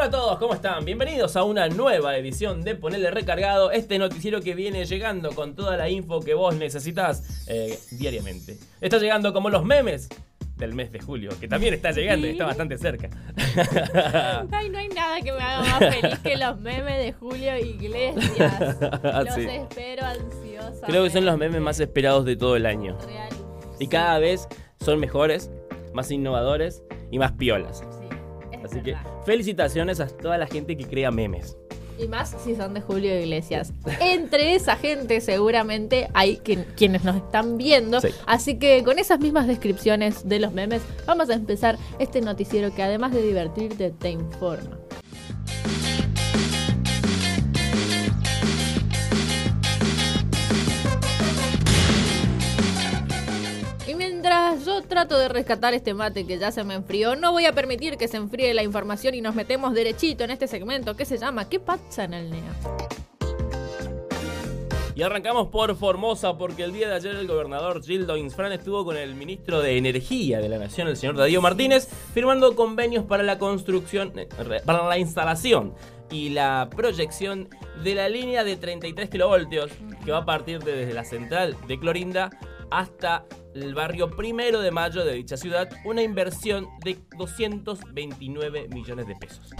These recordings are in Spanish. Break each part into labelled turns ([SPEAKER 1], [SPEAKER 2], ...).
[SPEAKER 1] Hola a todos, ¿cómo están? Bienvenidos a una nueva edición de Ponerle Recargado, este noticiero que viene llegando con toda la info que vos necesitas eh, diariamente. Está llegando como los memes del mes de julio, que también está llegando y está bastante cerca.
[SPEAKER 2] Ay, no hay nada que me haga más feliz que los memes de Julio Iglesias. Los
[SPEAKER 1] Sí.
[SPEAKER 2] espero ansiosa.
[SPEAKER 1] Creo que son los memes más esperados de todo el año.
[SPEAKER 2] Real.
[SPEAKER 1] Y cada vez son mejores, más innovadores y más piolas. Así que felicitaciones a toda la gente que crea memes.
[SPEAKER 2] Y más si son de Julio Iglesias. Entre esa gente seguramente hay quien- quienes nos están viendo.
[SPEAKER 1] Sí.
[SPEAKER 2] Así que con esas mismas descripciones de los memes vamos a empezar este noticiero que además de divertirte te informa. Yo trato de rescatar este mate que ya se me enfrió, no voy a permitir que se enfríe la información y nos metemos derechito en este segmento que se llama ¿Qué pasa en el NEA?
[SPEAKER 1] Y arrancamos por Formosa porque el día de ayer el gobernador Gildo Insfran estuvo con el ministro de Energía de la Nación, el señor Darío Martínez, firmando convenios para la construcción, eh, para la instalación y la proyección de la línea de 33 kilovoltios que va a partir de- desde la central de Clorinda hasta el barrio primero de mayo de dicha ciudad, una inversión de 229 millones de pesos.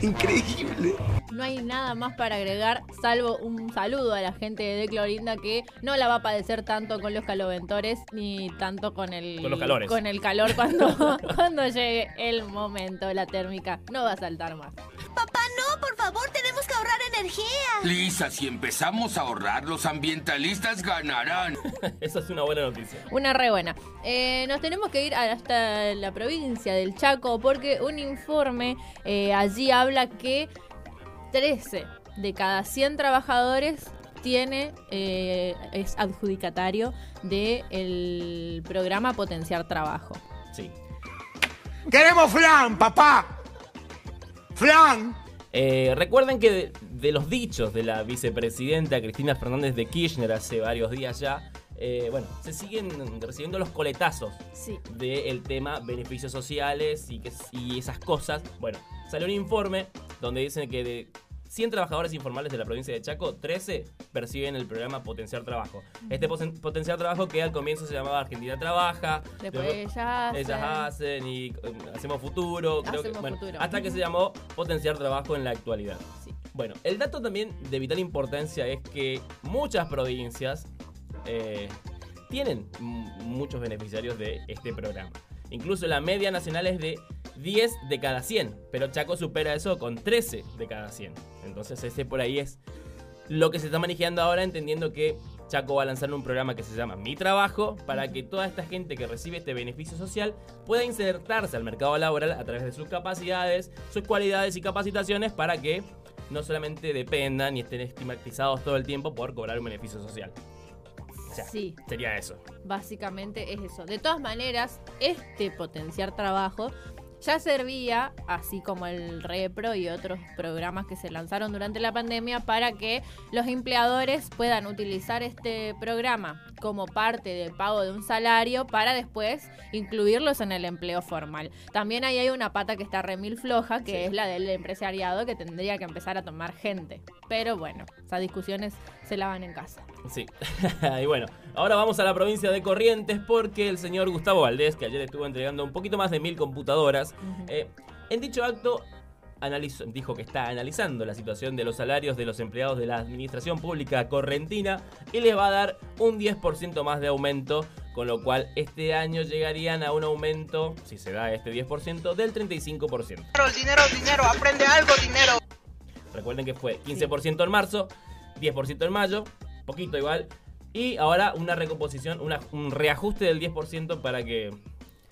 [SPEAKER 3] Increíble.
[SPEAKER 2] No hay nada más para agregar, salvo un saludo a la gente de Clorinda que no la va a padecer tanto con los caloventores ni tanto con el,
[SPEAKER 1] Con los calores.
[SPEAKER 2] con el calor cuando, cuando llegue el momento. La térmica no va a saltar más.
[SPEAKER 4] Papá, no, por favor, tenemos que ahorrar energía.
[SPEAKER 3] Lisa, si empezamos a ahorrar, los ambientalistas ganarán.
[SPEAKER 1] Esa es una buena noticia.
[SPEAKER 2] Una re buena. Eh, nos tenemos que ir hasta la provincia del Chaco porque un informe eh, allí habla que 13 de cada 100 trabajadores tiene eh, es adjudicatario del programa Potenciar Trabajo.
[SPEAKER 1] Sí.
[SPEAKER 5] Queremos flan, papá. Flan.
[SPEAKER 1] Eh, recuerden que de, de los dichos de la vicepresidenta Cristina Fernández de Kirchner hace varios días ya, eh, bueno, se siguen recibiendo los coletazos
[SPEAKER 2] Sí.
[SPEAKER 1] del tema beneficios sociales y, que, y esas cosas. Bueno, salió un informe donde dicen que de 100 trabajadores informales de la provincia de Chaco, 13 perciben el programa Potenciar Trabajo. Este poten- Potenciar Trabajo que al comienzo se llamaba Argentina Trabaja.
[SPEAKER 2] Después
[SPEAKER 1] luego-
[SPEAKER 2] ellas hacen-
[SPEAKER 1] ellas hacen y eh, hacemos futuro, creo que,
[SPEAKER 2] Hacemos
[SPEAKER 1] bueno,
[SPEAKER 2] futuro.
[SPEAKER 1] hasta que se llamó potenciar trabajo en la actualidad.
[SPEAKER 2] Sí.
[SPEAKER 1] Bueno, el dato también de vital importancia es que muchas provincias eh, tienen muchos beneficiarios de este programa. Incluso la media nacional es de 10 de cada 100, pero Chaco supera eso con 13 de cada 100. Entonces ese por ahí es lo que se está manejando ahora, entendiendo que Chaco va a lanzar un programa que se llama Mi Trabajo para que toda esta gente que recibe este beneficio social pueda insertarse al mercado laboral a través de sus capacidades, sus cualidades y capacitaciones para que no solamente dependan y estén estigmatizados todo el tiempo por cobrar un beneficio social. Sea,
[SPEAKER 2] Sí.
[SPEAKER 1] sería eso.
[SPEAKER 2] Básicamente es eso. De todas maneras, este potenciar trabajo ya servía, así como el Repro y otros programas que se lanzaron durante la pandemia, para que los empleadores puedan utilizar este programa como parte del pago de un salario para después incluirlos en el empleo formal. También ahí hay una pata que está remil floja, que
[SPEAKER 1] Sí.
[SPEAKER 2] es la del empresariado, que tendría que empezar a tomar gente. Pero bueno, esas discusiones se lavan en casa.
[SPEAKER 1] Sí. y bueno, ahora vamos a la provincia de Corrientes porque el señor Gustavo Valdés, que ayer estuvo entregando un poquito más de mil computadoras, eh, en dicho acto analizó- dijo que está analizando la situación de los salarios de los empleados de la administración pública correntina y les va a dar un 10% más de aumento, con lo cual este año llegarían a un aumento, si se da este 10%, del 35%.
[SPEAKER 6] Dinero, dinero, dinero, aprende algo, dinero.
[SPEAKER 1] Recuerden que fue 15% en marzo, 10% en mayo, poquito igual. Y ahora una recomposición, una- un reajuste del 10% para que.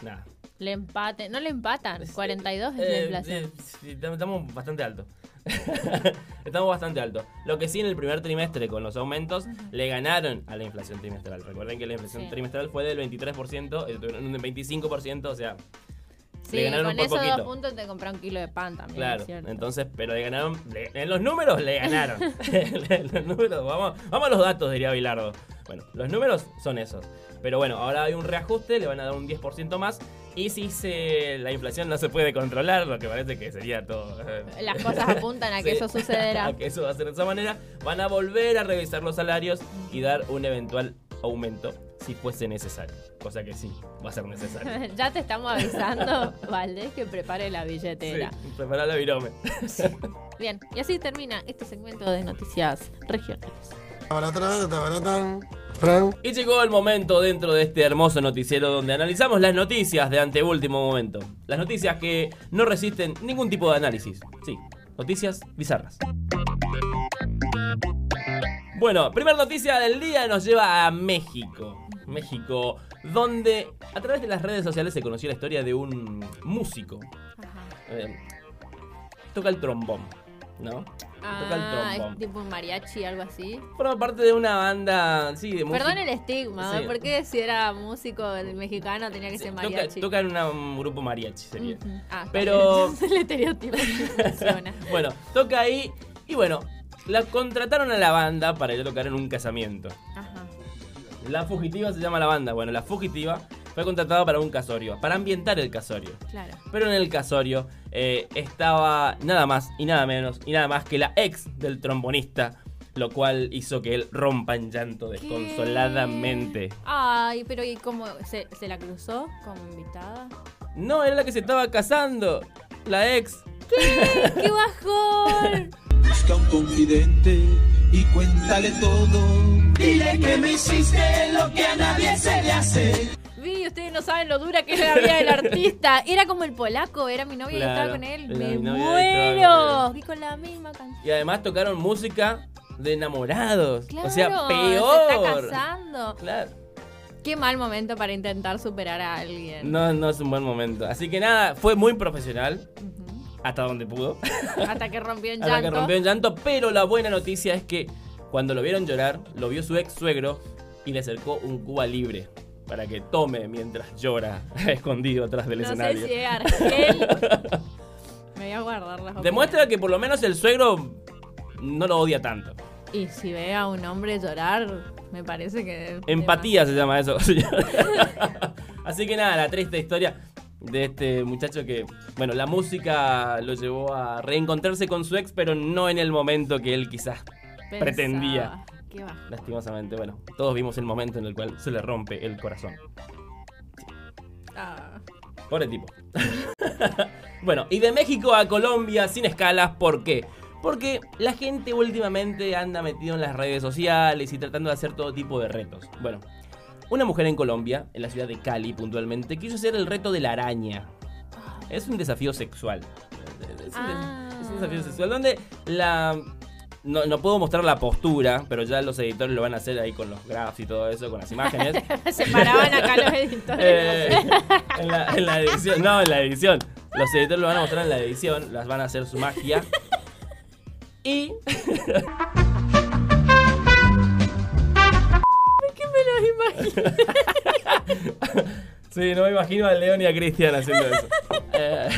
[SPEAKER 1] Nada.
[SPEAKER 2] Le empate, no le empatan, 42 es la
[SPEAKER 1] Eh,
[SPEAKER 2] inflación.
[SPEAKER 1] eh, sí, estamos- bastante alto. estamos bastante alto. Lo que sí en el primer trimestre con los aumentos le ganaron a la inflación trimestral. Recuerden que la inflación
[SPEAKER 2] Sí.
[SPEAKER 1] trimestral fue del 23%, el tuvieron un 25%, o sea,
[SPEAKER 2] Sí,
[SPEAKER 1] le ganaron
[SPEAKER 2] con
[SPEAKER 1] por
[SPEAKER 2] esos
[SPEAKER 1] poquito.
[SPEAKER 2] dos puntos te compras un kilo de pan también.
[SPEAKER 1] Claro,
[SPEAKER 2] es
[SPEAKER 1] entonces, pero le ganaron. le- en los números le ganaron. Los números, vamos, vamos a los datos, diría Bilardo. Bueno, los números son esos. Pero bueno, ahora hay un reajuste, le van a dar un 10% más. Y si se, la inflación no se puede controlar, lo que parece que sería todo.
[SPEAKER 2] Las cosas apuntan a que
[SPEAKER 1] Sí,
[SPEAKER 2] eso sucederá.
[SPEAKER 1] a que eso va a ser de esa manera. Van a volver a revisar los salarios y dar un eventual aumento si fuese necesario. Cosa que sí, va a ser necesario.
[SPEAKER 2] ya te estamos avisando, Valdés, que prepare la billetera.
[SPEAKER 1] Sí, preparar la virome.
[SPEAKER 2] Bien, y así termina este segmento de noticias regionales.
[SPEAKER 1] Y llegó el momento dentro de este hermoso noticiero donde analizamos las noticias de anteúltimo momento. Las noticias que no resisten ningún tipo de análisis. Sí, noticias bizarras. Bueno, primera noticia del día nos lleva a México. México, donde a través de las redes sociales se conoció la historia de un músico.
[SPEAKER 2] Ajá.
[SPEAKER 1] Eh, toca el trombón, ¿no? toca el
[SPEAKER 2] Ah,
[SPEAKER 1] trombón.
[SPEAKER 2] es tipo un mariachi, algo así.
[SPEAKER 1] Forma parte de una banda, sí, de música.
[SPEAKER 2] Perdón el estigma,
[SPEAKER 1] Sí.
[SPEAKER 2] ¿por qué si era músico el mexicano tenía que
[SPEAKER 1] Sí,
[SPEAKER 2] ser mariachi?
[SPEAKER 1] toca en una- un grupo mariachi, sería.
[SPEAKER 2] Ah,
[SPEAKER 1] Pero-
[SPEAKER 2] bien. el estereotipo que funciona.
[SPEAKER 1] Bueno, toca ahí y bueno, la contrataron a la banda para ir a tocar en un casamiento.
[SPEAKER 2] Ajá.
[SPEAKER 1] La fugitiva se llama la banda. Bueno, la fugitiva fue contratada para un casorio, para ambientar el casorio.
[SPEAKER 2] Claro.
[SPEAKER 1] Pero en el casorio eh, estaba nada más y nada menos y nada más que la ex del trombonista, lo cual hizo que él rompa en llanto desconsoladamente.
[SPEAKER 2] Ay, pero ¿y cómo? ¿Se, se la cruzó como invitada?
[SPEAKER 1] No, era la que se estaba casando, la ex.
[SPEAKER 2] ¡Qué bajón!
[SPEAKER 7] Busca un confidente y cuéntale todo. Dile que me hiciste lo que a nadie se le hace.
[SPEAKER 2] Vi, ustedes no saben lo dura que es la vida del artista. Era como el polaco, era mi novia y estaba con él. Me muero. Y con la misma canción.
[SPEAKER 1] Y además tocaron música de enamorados.
[SPEAKER 2] Claro,
[SPEAKER 1] o sea,
[SPEAKER 2] Se está
[SPEAKER 1] peor.
[SPEAKER 2] casando.
[SPEAKER 1] Claro.
[SPEAKER 2] Qué mal momento para intentar superar a alguien.
[SPEAKER 1] No, no es un buen momento. Así que nada, fue muy profesional. Hasta donde pudo.
[SPEAKER 2] Hasta que rompió en
[SPEAKER 1] Hasta
[SPEAKER 2] llanto.
[SPEAKER 1] que rompió en llanto. Pero la buena noticia es que cuando lo vieron llorar, lo vio su ex suegro y le acercó un Cuba libre. Para que tome mientras llora, escondido atrás del
[SPEAKER 2] No sé
[SPEAKER 1] escenario.
[SPEAKER 2] si es Argel. Me voy a guardar las
[SPEAKER 1] Demuestra que por lo menos el suegro no lo odia tanto.
[SPEAKER 2] Y si ve a un hombre llorar, me parece que.
[SPEAKER 1] Empatía se llama eso. Así que nada, la triste historia de este muchacho que, bueno, la música lo llevó a reencontrarse con su ex, pero no en el momento que él quizás
[SPEAKER 2] Pensaba.
[SPEAKER 1] pretendía.
[SPEAKER 2] Qué.
[SPEAKER 1] Lastimosamente, bueno, todos vimos el momento en el cual se le rompe el corazón.
[SPEAKER 2] Ah.
[SPEAKER 1] Pobre tipo. bueno, y de México a Colombia sin escalas, ¿por qué? Porque la gente últimamente anda metido en las redes sociales y tratando de hacer todo tipo de retos. Bueno, una mujer en Colombia, en la ciudad de Cali puntualmente, quiso hacer el reto de la araña. Es un desafío sexual. Es un,
[SPEAKER 2] Ah.
[SPEAKER 1] es un desafío sexual donde la... No, no puedo mostrar la postura, pero ya los editores lo van a hacer ahí con los graphs y todo eso, con las imágenes.
[SPEAKER 2] Se paraban acá los editores.
[SPEAKER 1] Eh, en, la, en la edición, no, en la edición. Los editores lo van a mostrar en la edición, las van a hacer su magia. Y.
[SPEAKER 2] ¿Qué me lo imagino?
[SPEAKER 1] Sí, no me imagino a León y a Cristian haciendo eso. Eh,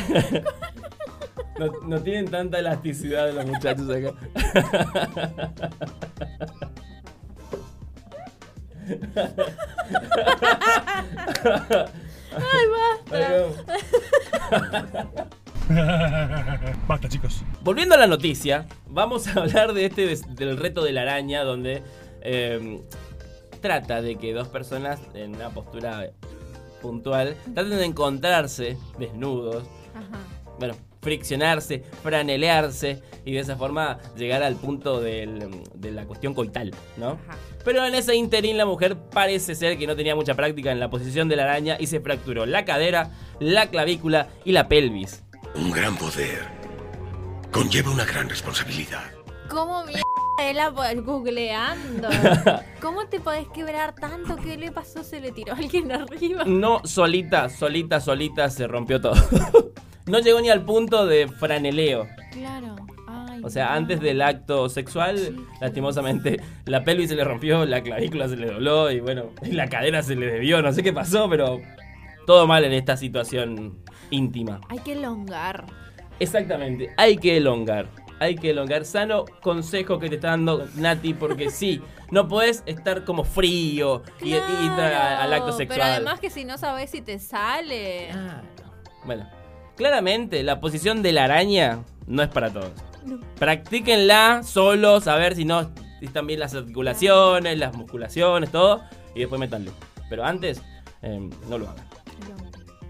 [SPEAKER 1] no, no tienen tanta elasticidad los muchachos acá.
[SPEAKER 2] Ay, basta.
[SPEAKER 8] Basta, chicos.
[SPEAKER 1] Volviendo a la noticia, vamos a hablar de este del reto de la araña, donde eh, trata de que dos personas en una postura puntual traten de encontrarse desnudos,
[SPEAKER 2] Ajá.
[SPEAKER 1] bueno, friccionarse, franelearse y de esa forma llegar al punto del- de la cuestión coital, ¿no?
[SPEAKER 2] Ajá.
[SPEAKER 1] Pero en ese interín la mujer parece ser que no tenía mucha práctica en la posición de la araña y se fracturó la cadera, la clavícula y la pelvis.
[SPEAKER 3] Un gran poder conlleva una gran responsabilidad.
[SPEAKER 2] ¿Cómo mierda él la googleando? ¿Cómo te podés quebrar tanto? ¿Qué le pasó? ¿Se le tiró alguien arriba?
[SPEAKER 1] No solita, solita, solita se rompió todo. No llegó ni al punto de franeleo.
[SPEAKER 2] Claro. Ay,
[SPEAKER 1] O sea,
[SPEAKER 2] no.
[SPEAKER 1] antes del acto sexual, lastimosamente, la pelvis se le rompió, la clavícula se le dobló y bueno, la cadera se le debió, no sé qué pasó, pero todo mal en esta situación íntima.
[SPEAKER 2] Hay que elongar.
[SPEAKER 1] Exactamente, hay que elongar. hay que elongar. Sano consejo que te está dando Nati, porque sí, no podés estar como frío y, y al acto
[SPEAKER 2] Claro,
[SPEAKER 1] sexual.
[SPEAKER 2] Pero además que si no sabes si te sale.
[SPEAKER 1] Ah, Bueno, claramente la posición de la araña no es para todos. Practíquenla solos, a ver si no están bien las articulaciones, las musculaciones, todo, y después métanle. Pero antes, eh, no lo hagan.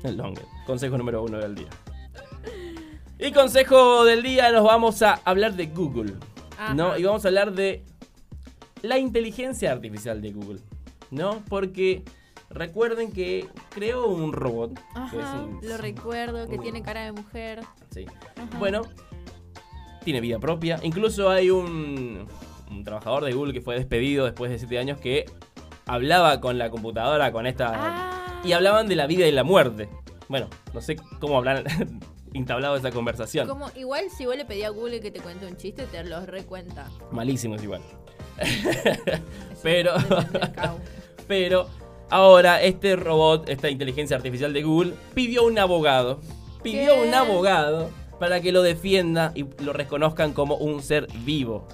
[SPEAKER 1] El longer. Consejo número uno del día. Y consejo del día, nos vamos a hablar de Google.
[SPEAKER 2] Ajá.
[SPEAKER 1] ¿No? Y vamos a hablar de la inteligencia artificial de Google. ¿No? Porque recuerden que creó un robot. que
[SPEAKER 2] lo recuerdo, que tiene cara de mujer.
[SPEAKER 1] Sí.
[SPEAKER 2] Ajá.
[SPEAKER 1] Bueno, tiene vida propia. Incluso hay un, un trabajador de Google que fue despedido después de 7 años que hablaba con la computadora, con esta...
[SPEAKER 2] Ah.
[SPEAKER 1] Y hablaban de la vida y la muerte. Bueno, no sé cómo hablan entablado esa conversación.
[SPEAKER 2] Como, igual si vos le pedí a Google que te cuente un chiste, te los recuenta.
[SPEAKER 1] Malísimo es igual. Pero... Pero ahora este robot, esta inteligencia artificial de Google, pidió un abogado. Pidió
[SPEAKER 2] ¿Qué?
[SPEAKER 1] un abogado para que lo defienda y lo reconozcan como un ser vivo.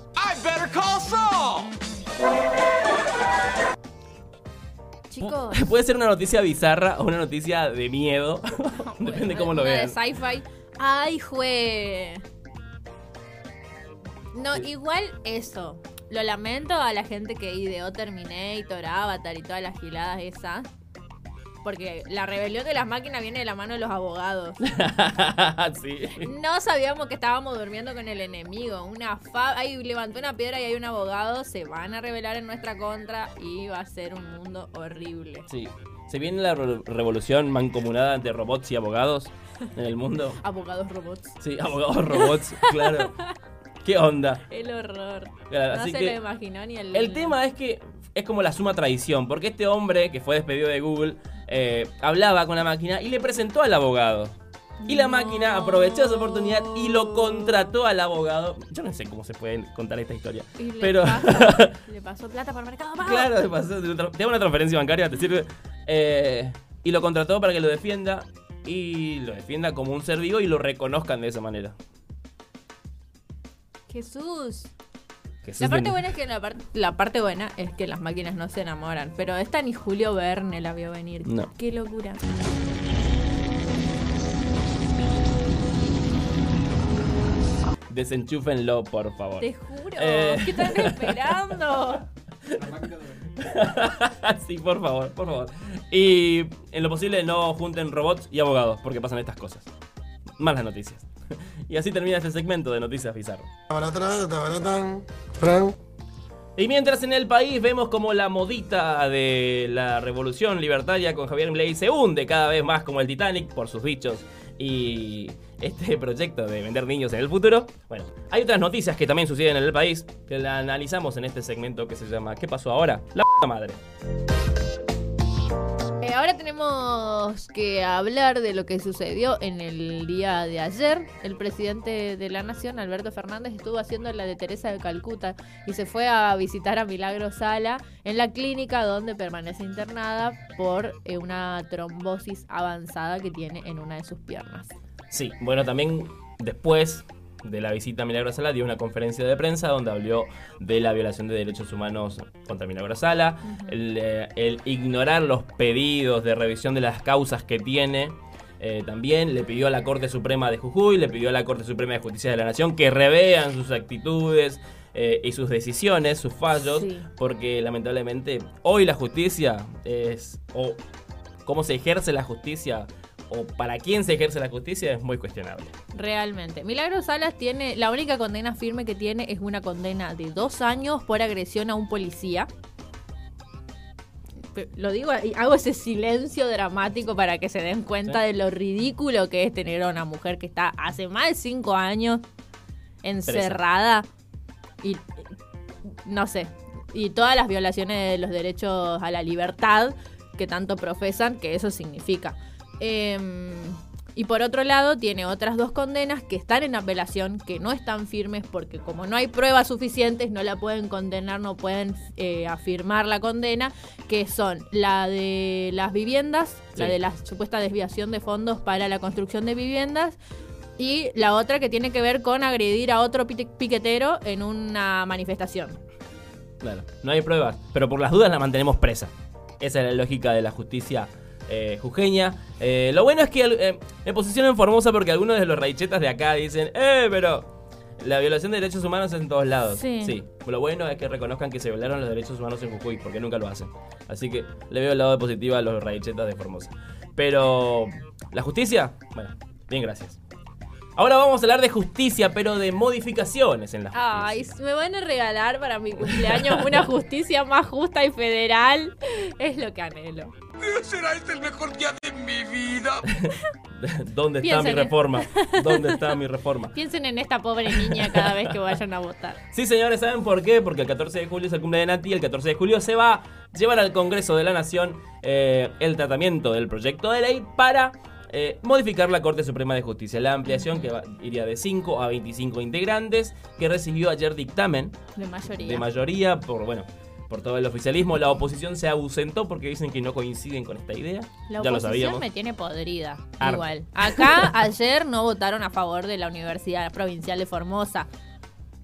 [SPEAKER 2] Chicos,
[SPEAKER 1] Puede ser una noticia bizarra o una noticia de miedo. Depende cómo lo
[SPEAKER 2] de sci-fi. Ay, jue. No, igual eso. Lo lamento a la gente que ideó Terminator, Avatar y todas las giladas esas. Porque la rebelión de las máquinas viene de la mano de los abogados.
[SPEAKER 1] sí.
[SPEAKER 2] No sabíamos que estábamos durmiendo con el enemigo. Una fa ahí levantó una piedra y hay un abogado. Se van a rebelar en nuestra contra y va a ser un mundo horrible.
[SPEAKER 1] Sí. Se viene la re- revolución mancomunada entre robots y abogados en el mundo.
[SPEAKER 2] Abogados robots.
[SPEAKER 1] Sí, abogados robots, claro. ¿Qué onda?
[SPEAKER 2] El horror.
[SPEAKER 1] Claro,
[SPEAKER 2] no
[SPEAKER 1] así
[SPEAKER 2] se
[SPEAKER 1] que-
[SPEAKER 2] lo imaginó ni el.
[SPEAKER 1] El tema es que es como la suma tradición, porque este hombre que fue despedido de Google eh, hablaba con la máquina y le presentó al abogado. Y la máquina aprovechó esa oportunidad y lo contrató al abogado. Yo no sé cómo se puede contar esta historia.
[SPEAKER 2] Y le
[SPEAKER 1] Pero,
[SPEAKER 2] pasó- le pasó plata por mercado pago.
[SPEAKER 1] claro, te pasó, te una transferencia bancaria, te sirve. Eh, y lo contrató para que lo defienda. Y lo defienda como un ser vivo y lo reconozcan de esa manera.
[SPEAKER 2] Jesús.
[SPEAKER 1] Jesús
[SPEAKER 2] La parte
[SPEAKER 1] de-
[SPEAKER 2] buena es que la, par- la parte buena es que las máquinas no se enamoran. Pero esta ni Julio Verne la vio venir.
[SPEAKER 1] No.
[SPEAKER 2] Qué locura.
[SPEAKER 1] Desenchúfenlo, por favor.
[SPEAKER 2] Te juro.
[SPEAKER 1] Eh.
[SPEAKER 2] ¿Qué están esperando?
[SPEAKER 1] sí, por favor, por favor. Y en lo posible no junten robots y abogados, porque pasan estas cosas. Malas noticias. Y así termina este segmento de Noticias Bizarro. Y mientras en el país vemos como la modita de la revolución libertaria con Javier Milei se hunde cada vez más como el Titanic por sus bichos y este proyecto de vender niños en el futuro. Bueno, hay otras noticias que también suceden en el país que la analizamos en este segmento que se llama ¿Qué pasó ahora? La p madre.
[SPEAKER 2] Ahora tenemos que hablar de lo que sucedió en el día de ayer. El presidente de la Nación, Alberto Fernández, estuvo haciendo la de Teresa de Calcuta y se fue a visitar a Milagro Sala en la clínica donde permanece internada por eh, una trombosis avanzada que tiene en una de sus piernas.
[SPEAKER 1] Sí, bueno, también después de la visita a Milagro Sala dio una conferencia de prensa donde habló de la violación de derechos humanos contra Milagro Sala, el, eh, el ignorar los pedidos de revisión de las causas que tiene. eh, también le pidió a la Corte Suprema de Jujuy, le pidió a la Corte Suprema de Justicia de la Nación que revean sus actitudes eh, y sus decisiones, sus fallos,
[SPEAKER 2] Sí.
[SPEAKER 1] porque lamentablemente hoy la justicia es, o cómo se ejerce la justicia, o para quién se ejerce la justicia es muy cuestionable.
[SPEAKER 2] Realmente. Milagro Salas tiene, la única condena firme que tiene es una condena de dos años por agresión a un policía. Lo digo y hago ese silencio dramático para que se den cuenta
[SPEAKER 1] Sí.
[SPEAKER 2] de lo ridículo que es tener a una mujer que está hace más de cinco años encerrada y no sé, y todas las violaciones de los derechos a la libertad que tanto profesan que eso significa. Em, y por otro lado, tiene otras dos condenas que están en apelación, que no están firmes porque como no hay pruebas suficientes, no la pueden condenar, no pueden eh, afirmar la condena, que son la de las viviendas, la de la supuesta desviación de fondos para la construcción de viviendas, Y la otra que tiene que ver con agredir a otro piquetero en una manifestación.
[SPEAKER 1] Claro, no hay pruebas, pero por las dudas la mantenemos presa. Esa es la lógica de la justicia eh, jujeña. Eh, lo bueno es que eh, me posiciono en Formosa porque algunos de los raichetas de acá dicen, eh, pero la violación de derechos humanos es en todos lados.
[SPEAKER 2] Sí.
[SPEAKER 1] Lo bueno es que reconozcan que se violaron los derechos humanos en Jujuy, porque nunca lo hacen. Así que le veo el lado positivo a los raichetas de Formosa. Pero, ¿la justicia? Bueno, bien, gracias. Ahora vamos a hablar de justicia, pero de modificaciones en la justicia.
[SPEAKER 2] Ay, me van a regalar para mi cumpleaños una justicia más justa y federal. Es lo que anhelo.
[SPEAKER 3] ¿Será este el mejor día de mi vida?
[SPEAKER 1] ¿Dónde está
[SPEAKER 2] Piensen
[SPEAKER 1] mi
[SPEAKER 2] en-
[SPEAKER 1] reforma? ¿Dónde está mi reforma?
[SPEAKER 2] Piensen en esta pobre niña cada vez que vayan a votar.
[SPEAKER 1] Sí, señores, ¿saben por qué? Porque el 14 de julio es el cumple de Nati y el 14 de julio se va a llevar al Congreso de la Nación eh, el tratamiento del proyecto de ley para eh, modificar la Corte Suprema de Justicia. La ampliación que va- iría de 5 a 25 integrantes, que recibió ayer dictamen
[SPEAKER 2] De mayoría.
[SPEAKER 1] de mayoría por, bueno, por todo el oficialismo. La oposición se ausentó porque dicen que no coinciden con esta idea.
[SPEAKER 2] La
[SPEAKER 1] ya lo
[SPEAKER 2] oposición
[SPEAKER 1] sabíamos.
[SPEAKER 2] me tiene podrida. Igual. Acá ayer no votaron a favor de la Universidad Provincial de Formosa.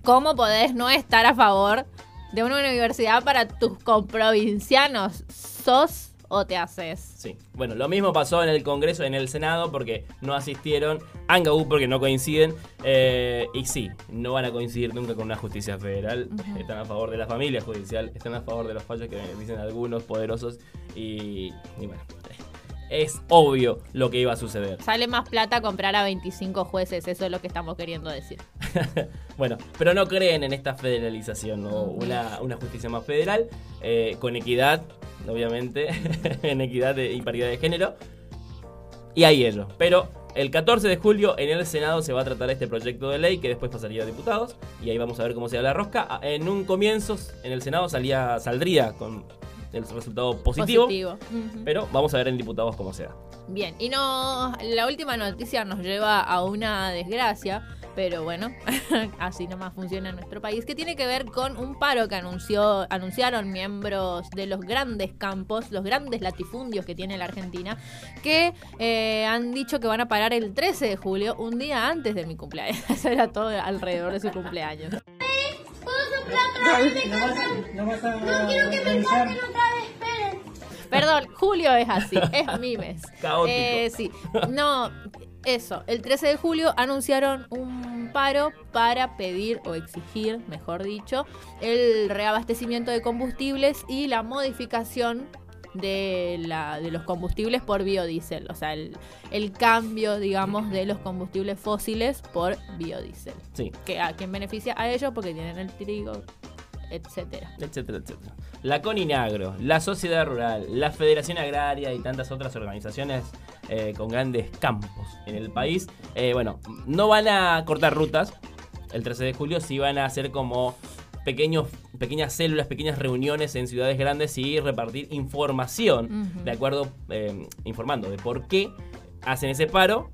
[SPEAKER 2] ¿Cómo podés no estar a favor de una universidad para tus comprovincianos? ¿Sos o te haces?
[SPEAKER 1] Sí. Bueno, lo mismo pasó en el Congreso, en el Senado, porque no asistieron. Angaú porque no coinciden. eh, y sí, no van a coincidir nunca con una justicia federal. Están a favor de la familia judicial, están a favor de los fallos que dicen algunos poderosos. Y, y bueno, es obvio lo que iba a suceder.
[SPEAKER 2] Sale más plata comprar a 25 jueces, eso es lo que estamos queriendo decir.
[SPEAKER 1] Bueno, pero no creen en esta federalización o una, una justicia más federal, eh, con equidad, obviamente, en equidad y paridad de género. Y hay ello. Pero el 14 de julio en el Senado se va a tratar este proyecto de ley que después pasaría a diputados. Y ahí vamos a ver cómo se da la rosca. Ah, En un comienzo, en el Senado salía, saldría con el resultado positivo. Pero vamos a ver en diputados cómo se da.
[SPEAKER 2] Bien, y no, la última noticia nos lleva a una desgracia, pero bueno, así nomás funciona en nuestro país, que tiene que ver con un paro que anunció, anunciaron miembros de los grandes campos, los grandes latifundios que tiene la Argentina, que eh, han dicho que van a parar el 13 de julio, un día antes de mi cumpleaños. Eso era todo alrededor de su cumpleaños. Perdón, julio es así, es mi mes.
[SPEAKER 1] Caótico.
[SPEAKER 2] Eh, sí, no, eso. El 13 de julio anunciaron un paro para pedir o exigir, mejor dicho, el reabastecimiento de combustibles y la modificación de, la, de los combustibles por biodiesel. O sea, el, el cambio, digamos, de los combustibles fósiles por biodiesel.
[SPEAKER 1] Sí.
[SPEAKER 2] Que a quien beneficia a ellos porque tienen el trigo, etcétera.
[SPEAKER 1] etcétera, etcétera. La Coninagro, la Sociedad Rural, la Federación Agraria y tantas otras organizaciones eh, con grandes campos en el país, eh, bueno, no van a cortar rutas el 13 de julio, sí van a hacer como pequeños, pequeñas células, pequeñas reuniones en ciudades grandes y repartir información, de acuerdo, eh, informando de por qué hacen ese paro.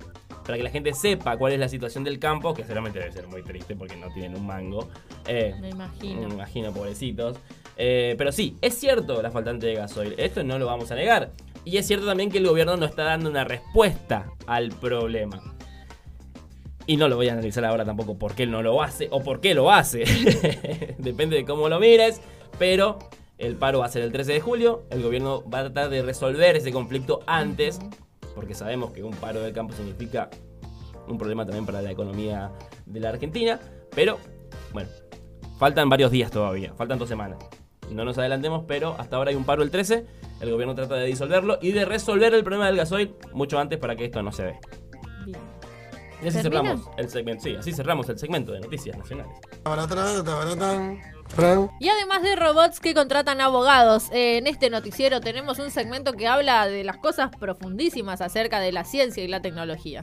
[SPEAKER 1] Para que la gente sepa cuál es la situación del campo, que seguramente debe ser muy triste porque no tienen un mango. Eh,
[SPEAKER 2] Me imagino.
[SPEAKER 1] me imagino, pobrecitos. Eh, pero sí, es cierto la faltante de gasoil. Esto no lo vamos a negar. Y es cierto también que el gobierno no está dando una respuesta al problema. Y no lo voy a analizar ahora tampoco por qué no lo hace o por qué lo hace. Depende de cómo lo mires. Pero el paro va a ser el 13 de julio. El gobierno va a tratar de resolver ese conflicto antes. Porque sabemos que un paro del campo significa un problema también para la economía de la Argentina. Pero, bueno, faltan varios días todavía. Faltan dos semanas. No nos adelantemos, pero hasta ahora hay un paro el 13. El gobierno trata de disolverlo y de resolver el problema del gasoil mucho antes para que esto no se dé.
[SPEAKER 2] Bien.
[SPEAKER 1] Y así
[SPEAKER 2] ¿Termina?
[SPEAKER 1] cerramos el segmento. Sí, así cerramos el segmento de noticias nacionales.
[SPEAKER 2] Y además de robots que contratan abogados, eh, en este noticiero tenemos un segmento que habla de las cosas profundísimas acerca de la ciencia y la tecnología.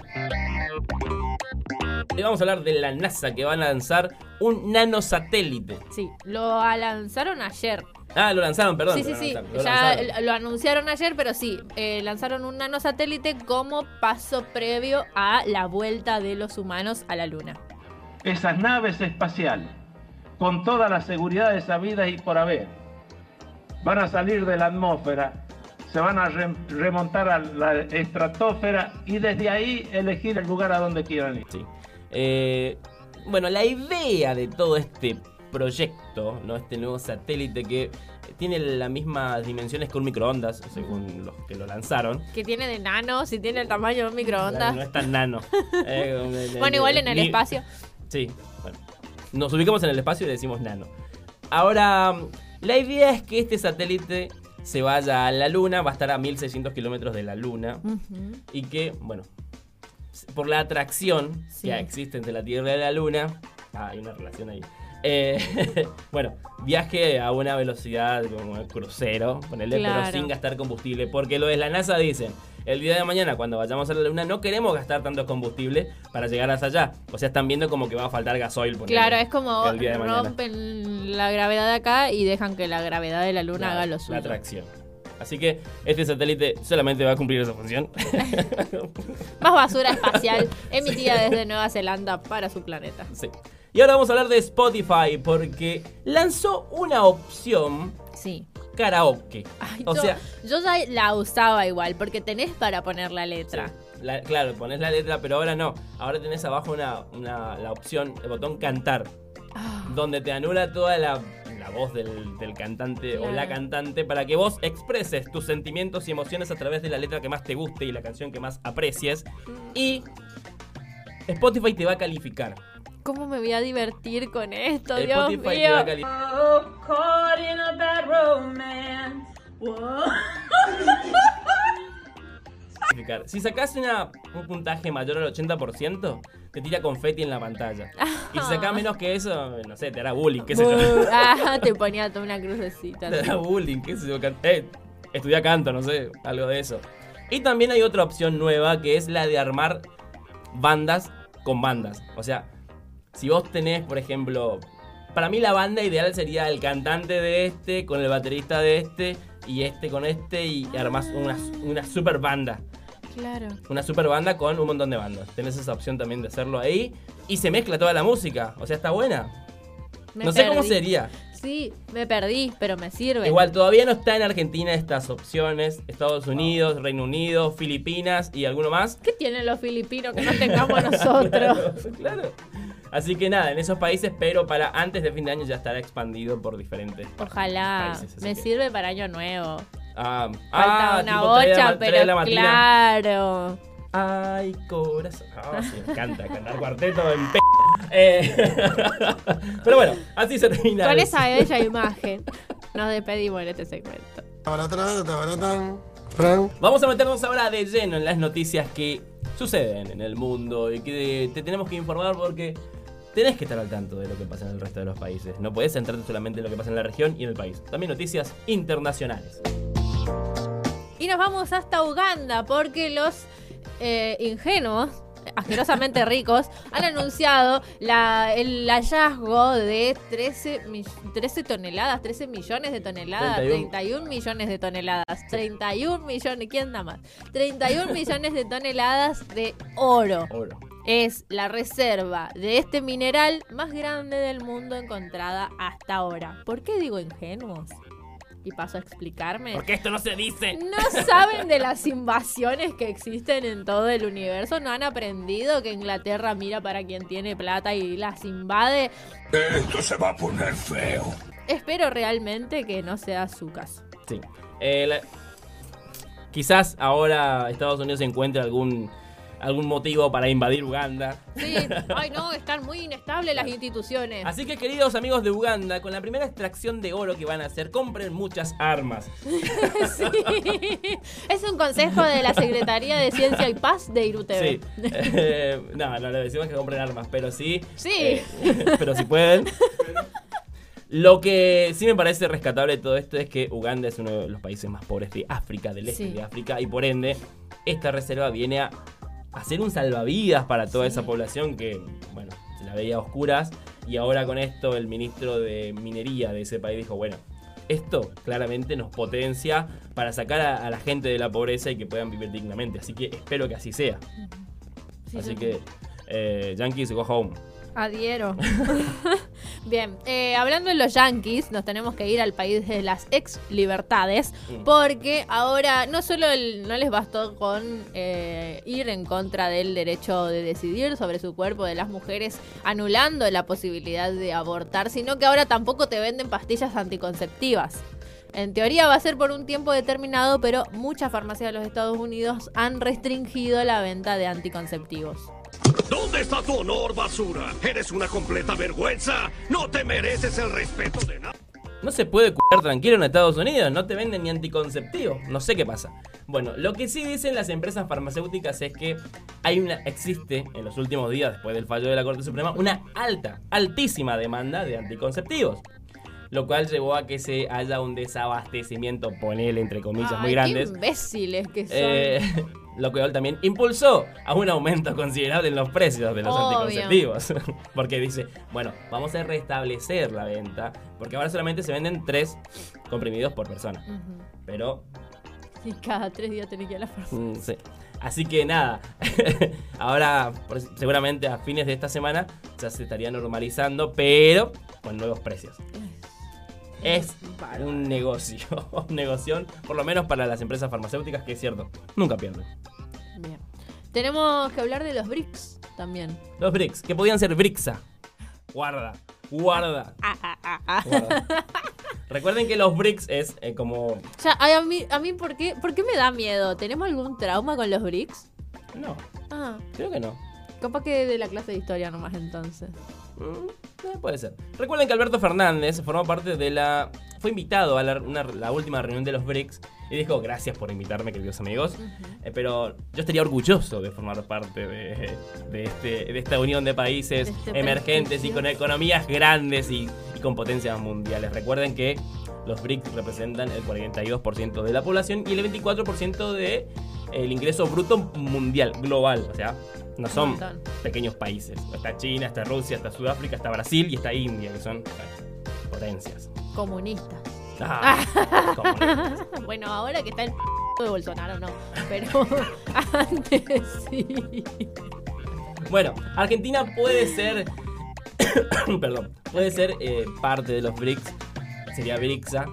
[SPEAKER 1] Y vamos a hablar de la NASA que va a lanzar un nanosatélite.
[SPEAKER 2] Sí, lo lanzaron ayer.
[SPEAKER 1] Ah, lo lanzaron, perdón.
[SPEAKER 2] sí, sí, sí.
[SPEAKER 1] lo
[SPEAKER 2] Ya
[SPEAKER 1] lanzaron.
[SPEAKER 2] lo anunciaron ayer, pero sí, eh, lanzaron un nanosatélite como paso previo a la vuelta de los humanos a la Luna.
[SPEAKER 9] esas naves espaciales, con todas las seguridades sabidas y por haber, van a salir de la atmósfera se van a re- remontar a la estratosfera y desde ahí elegir el lugar a donde quieran ir.
[SPEAKER 1] Sí. Eh, bueno, la idea de todo este proyecto, ¿no? Este nuevo satélite que tiene las mismas dimensiones que un microondas, según los que lo lanzaron.
[SPEAKER 2] Que tiene de nano, si tiene el tamaño de un microondas.
[SPEAKER 1] No es tan nano. Eh,
[SPEAKER 2] Bueno, igual en el
[SPEAKER 1] ni-
[SPEAKER 2] espacio.
[SPEAKER 1] Sí, bueno. Nos ubicamos en el espacio y decimos nano. Ahora, la idea es que este satélite se vaya a la Luna, va a estar a 1600 kilómetros de la Luna. Y que, bueno, por la atracción
[SPEAKER 2] Sí.
[SPEAKER 1] que existe entre la Tierra y la Luna, ah, hay una relación ahí. Eh, bueno, viaje a una velocidad como el crucero, ponele,
[SPEAKER 2] Claro.
[SPEAKER 1] pero sin gastar combustible. Porque lo de la NASA dicen, el día de mañana cuando vayamos a la Luna no queremos gastar tanto combustible para llegar hasta allá. O sea, están viendo como que va a faltar gasoil. ponele,
[SPEAKER 2] Claro, es como
[SPEAKER 1] el día de mañana.
[SPEAKER 2] rompen la gravedad de acá y dejan que la gravedad de la luna haga lo
[SPEAKER 1] La
[SPEAKER 2] suyo.
[SPEAKER 1] atracción. Así que este satélite solamente va a cumplir esa función.
[SPEAKER 2] Más basura espacial emitida desde Nueva Zelanda para su planeta.
[SPEAKER 1] Sí. Y ahora vamos a hablar de Spotify porque lanzó una opción
[SPEAKER 2] Sí.
[SPEAKER 1] karaoke.
[SPEAKER 2] Ay,
[SPEAKER 1] o
[SPEAKER 2] yo,
[SPEAKER 1] sea,
[SPEAKER 2] yo ya la usaba igual, porque tenés para poner la letra.
[SPEAKER 1] la- claro, pones la letra, pero ahora no. Ahora tenés abajo una, una- la opción, el botón cantar,
[SPEAKER 2] Ah,
[SPEAKER 1] donde te anula toda la, la voz del, del cantante o la cantante para que vos expreses tus sentimientos y emociones a través de la letra que más te guste y la canción que más aprecies. Y Spotify te va a calificar.
[SPEAKER 2] ¿Cómo me voy a divertir con esto, Dios
[SPEAKER 1] Spotify te va a
[SPEAKER 2] mío?
[SPEAKER 1] Calificar. Si sacás una, un puntaje mayor al 80%, te tira confeti en la pantalla. Y si sacás menos que eso, no sé, te hará bullying, qué sé yo.
[SPEAKER 2] Ah, te ponía toda una crucecita.
[SPEAKER 1] Te hará bullying, qué sé yo. Eh, estudia canto, no sé, algo de eso. Y también hay otra opción nueva que es la de armar bandas con bandas. O sea, si vos tenés, por ejemplo, para mí la banda ideal sería el cantante de este con el baterista de este y este con este y armás una, una super banda.
[SPEAKER 2] Claro.
[SPEAKER 1] Una super banda con un montón de bandas. Tenés esa opción también de hacerlo ahí y se mezcla toda la música. O sea, está buena.
[SPEAKER 2] Me
[SPEAKER 1] no sé cómo sería.
[SPEAKER 2] Sí, me perdí, pero me sirve.
[SPEAKER 1] Igual todavía no está en Argentina estas opciones. Estados Unidos, Reino Unido, Filipinas y alguno más.
[SPEAKER 2] ¿Qué tienen los filipinos que no tengamos nosotros?
[SPEAKER 1] claro. Así que nada, en esos países, pero para antes de fin de año ya estará expandido por diferentes
[SPEAKER 2] Ojalá.
[SPEAKER 1] países.
[SPEAKER 2] Me
[SPEAKER 1] que-
[SPEAKER 2] sirve para año nuevo.
[SPEAKER 1] Ah,
[SPEAKER 2] Falta
[SPEAKER 1] ah,
[SPEAKER 2] una
[SPEAKER 1] de la
[SPEAKER 2] bocha, pero claro.
[SPEAKER 1] Ay, corazón. Ah, sí, me encanta cantar cuarteto en p. Eh, pero bueno, así se termina.
[SPEAKER 2] Con esa bella imagen nos despedimos en este segmento.
[SPEAKER 1] Vamos a meternos ahora de lleno en las noticias que suceden en el mundo y que te tenemos que informar porque tenés que estar al tanto de lo que pasa en el resto de los países. No podés centrarte solamente en lo que pasa en la región y en el país. También noticias internacionales.
[SPEAKER 2] Y nos vamos hasta Uganda porque los eh, ingenuos, asquerosamente ricos, han anunciado la- el hallazgo de 13, mi- 13 toneladas, 13 millones de toneladas,
[SPEAKER 1] 31.
[SPEAKER 2] 31 millones de toneladas, 31 millones, ¿quién da más? 31 millones de toneladas de oro.
[SPEAKER 1] Oro.
[SPEAKER 2] Es la reserva de este mineral más grande del mundo encontrada hasta ahora. ¿Por qué digo ingenuos? Y paso a explicarme.
[SPEAKER 1] Porque esto no se dice.
[SPEAKER 2] ¿No saben de las invasiones que existen en todo el universo? ¿No han aprendido que Inglaterra mira para quien tiene plata y las invade?
[SPEAKER 3] Esto se va a poner feo.
[SPEAKER 2] Espero realmente que no sea su caso.
[SPEAKER 1] Sí. Eh, la- Quizás ahora Estados Unidos encuentre algún, algún motivo para invadir Uganda.
[SPEAKER 2] Sí, ay no, están muy inestables las instituciones.
[SPEAKER 1] Así que queridos amigos de Uganda, con la primera extracción de oro que van a hacer, compren muchas armas.
[SPEAKER 2] Sí. Es un consejo de la Secretaría de Ciencia y Paz de IRUTV.
[SPEAKER 1] Sí. Eh, no, no le decimos que compren armas, pero sí.
[SPEAKER 2] Sí.
[SPEAKER 1] eh, pero si pueden. Lo que sí me parece rescatable de todo esto es que Uganda es uno de los países más pobres de África, del este
[SPEAKER 2] Sí.
[SPEAKER 1] de África, y por ende, esta reserva viene a hacer un salvavidas para toda
[SPEAKER 2] Sí.
[SPEAKER 1] esa población que, bueno, se la veía a oscuras. Y ahora con esto, el ministro de Minería de ese país dijo: bueno. Esto claramente nos potencia para sacar a, a la gente de la pobreza y que puedan vivir dignamente. Así que espero que así sea.
[SPEAKER 2] Sí,
[SPEAKER 1] Así
[SPEAKER 2] sí.
[SPEAKER 1] que, eh, Yankees, go home.
[SPEAKER 2] Adhiero. Bien, eh, hablando de los yankees, nos tenemos que ir al país de las ex libertades,
[SPEAKER 1] Mm.
[SPEAKER 2] porque ahora no solo el- no les bastó con eh, ir en contra del derecho de decidir sobre su cuerpo de las mujeres, anulando la posibilidad de abortar, sino que ahora tampoco te venden pastillas anticonceptivas. En teoría va a ser por un tiempo determinado, pero muchas farmacias de los Estados Unidos han restringido la venta de anticonceptivos.
[SPEAKER 10] ¿Dónde está tu honor, basura? Eres una completa vergüenza. No te mereces el respeto de nadie.
[SPEAKER 1] No se puede cuidar tranquilo en Estados Unidos, no te venden ni anticonceptivos, no sé qué pasa. Bueno, lo que sí dicen las empresas farmacéuticas es que hay una existe en los últimos días después del fallo de la Corte Suprema una alta, altísima demanda de anticonceptivos. Lo cual llevó a que se haya un desabastecimiento, ponele entre comillas, muy
[SPEAKER 2] Ay,
[SPEAKER 1] grandes.
[SPEAKER 2] Qué imbéciles que son.
[SPEAKER 1] Eh, lo cual también impulsó a un aumento considerable en los precios de los
[SPEAKER 2] Obvio.
[SPEAKER 1] anticonceptivos. Porque dice, bueno, vamos a restablecer la venta, porque ahora solamente se venden tres comprimidos por persona. Pero,
[SPEAKER 2] Y cada tres días tenés que ir a la farmacia.
[SPEAKER 1] mm, sí. Así que nada, ahora seguramente a fines de esta semana ya se estaría normalizando, pero con nuevos precios. Es un negocio, un negocio, por lo menos para las empresas farmacéuticas, que es cierto, nunca pierden.
[SPEAKER 2] Bien. Tenemos que hablar de los BRICS también.
[SPEAKER 1] Los BRICS, que podían ser BRICSA. Guarda, guarda.
[SPEAKER 2] Ah,
[SPEAKER 1] guarda. Recuerden que los BRICS es eh, como.
[SPEAKER 2] Ya, a mí, a mí ¿por, qué, ¿por qué me da miedo? ¿Tenemos algún trauma con los BRICS?
[SPEAKER 1] No,
[SPEAKER 2] Ah,
[SPEAKER 1] creo que no.
[SPEAKER 2] capaz que de la clase de historia nomás entonces.
[SPEAKER 1] Mm, eh, puede ser. Recuerden que Alberto Fernández formó parte de la. Fue invitado a la, una- la última reunión de los BRICS y dijo: Gracias por invitarme, queridos amigos. Eh, pero yo estaría orgulloso de formar parte de, de este, de esta unión de países
[SPEAKER 2] este
[SPEAKER 1] emergentes y con economías grandes y, y con potencias mundiales. Recuerden que los BRICS representan el 42% de la población y el 24% de el ingreso bruto mundial, global. O sea, no son
[SPEAKER 2] montón.
[SPEAKER 1] pequeños países. Está China, está Rusia, está Sudáfrica, está Brasil y está India, que son bueno, potencias.
[SPEAKER 2] Comunistas.
[SPEAKER 1] Ah, comunistas.
[SPEAKER 2] bueno, ahora que está el de Bolsonaro, no. Pero antes sí.
[SPEAKER 1] Bueno, Argentina puede ser. perdón. Puede ser eh, parte de los BRICS. Sería BRICSA.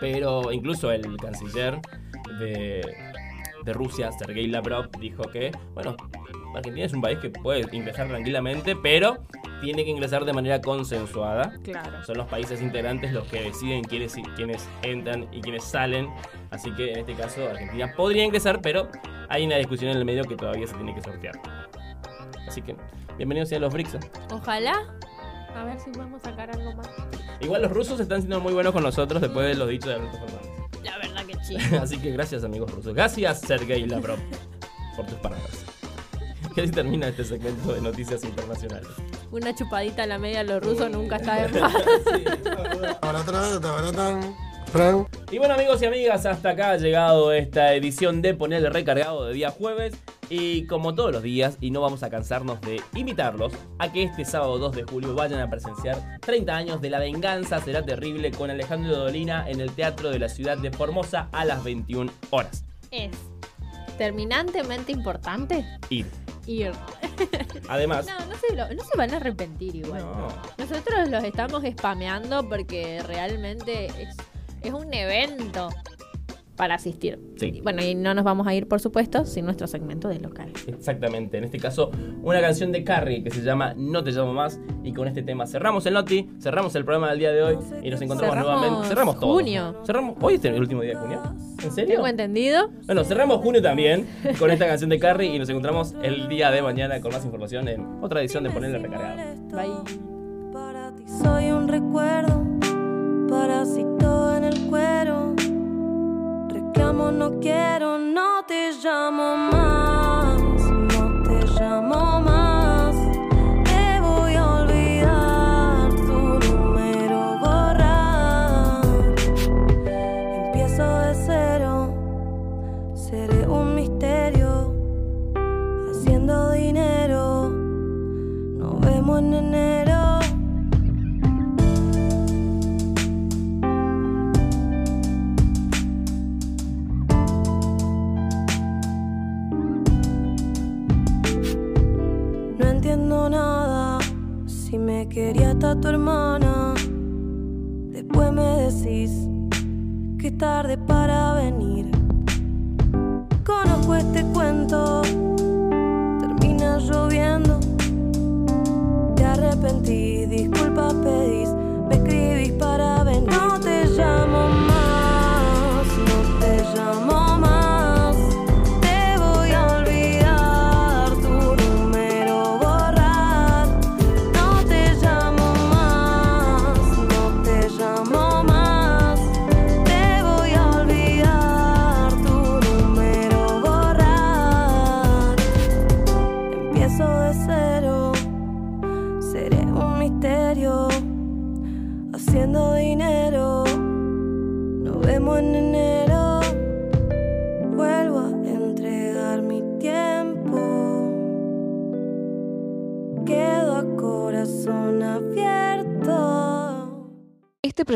[SPEAKER 1] Pero incluso el canciller de, de Rusia, Sergei Lavrov, dijo que, bueno, Argentina es un país que puede ingresar tranquilamente, pero tiene que ingresar de manera consensuada.
[SPEAKER 2] Claro.
[SPEAKER 1] Son los países integrantes los que deciden quiénes, quiénes entran y quiénes salen. Así que en este caso Argentina podría ingresar, pero hay una discusión en el medio que todavía se tiene que sortear. Así que bienvenidos sean los BRICS. ¿eh?
[SPEAKER 2] Ojalá. A ver si podemos sacar algo más.
[SPEAKER 1] Igual los rusos están siendo muy buenos con nosotros después de los dichos de Alberto Fernández.
[SPEAKER 2] La verdad que sí.
[SPEAKER 1] Así que gracias amigos rusos. Gracias Sergei Lavrov por tus palabras. Y así termina este segmento de noticias internacionales.
[SPEAKER 2] Una chupadita a la media a los rusos nunca está de más.
[SPEAKER 1] Y bueno amigos y amigas, hasta acá ha llegado esta edición de Ponerle Recargado de día jueves. Y como todos los días, y no vamos a cansarnos de invitarlos a que este sábado 2 de julio vayan a presenciar 30 años de La Venganza Será Terrible con Alejandro Dolina en el Teatro de la Ciudad de Formosa a las 21 horas.
[SPEAKER 2] Es terminantemente importante
[SPEAKER 1] Ir.
[SPEAKER 2] Ir.
[SPEAKER 1] Además,
[SPEAKER 2] No, no se, lo- no se van a arrepentir igual.
[SPEAKER 1] No.
[SPEAKER 2] Nosotros los estamos spameando porque realmente es, es un evento para asistir.
[SPEAKER 1] Sí.
[SPEAKER 2] Y Bueno, y no nos vamos a ir, por supuesto, sin nuestro segmento de local.
[SPEAKER 1] Exactamente, en este caso una canción de Carrie que se llama No te llamo más y con este tema cerramos el Noti, cerramos el programa del día de hoy y nos encontramos
[SPEAKER 2] Cerramos
[SPEAKER 1] nuevamente. Cerramos todo.
[SPEAKER 2] junio.
[SPEAKER 1] Cerramos, hoy es el último día de junio. ¿En serio?
[SPEAKER 2] ¿Tengo entendido?
[SPEAKER 1] Bueno, cerramos junio también con esta canción de Carrie y nos encontramos el día de mañana con más información en otra edición de Ponerle Recargado.
[SPEAKER 2] Bye.
[SPEAKER 11] Para ti soy un recuerdo, parásito en el cuero. No quiero, no te quería hasta tu hermana. Después me decís que es tarde para venir. Conozco este cuento,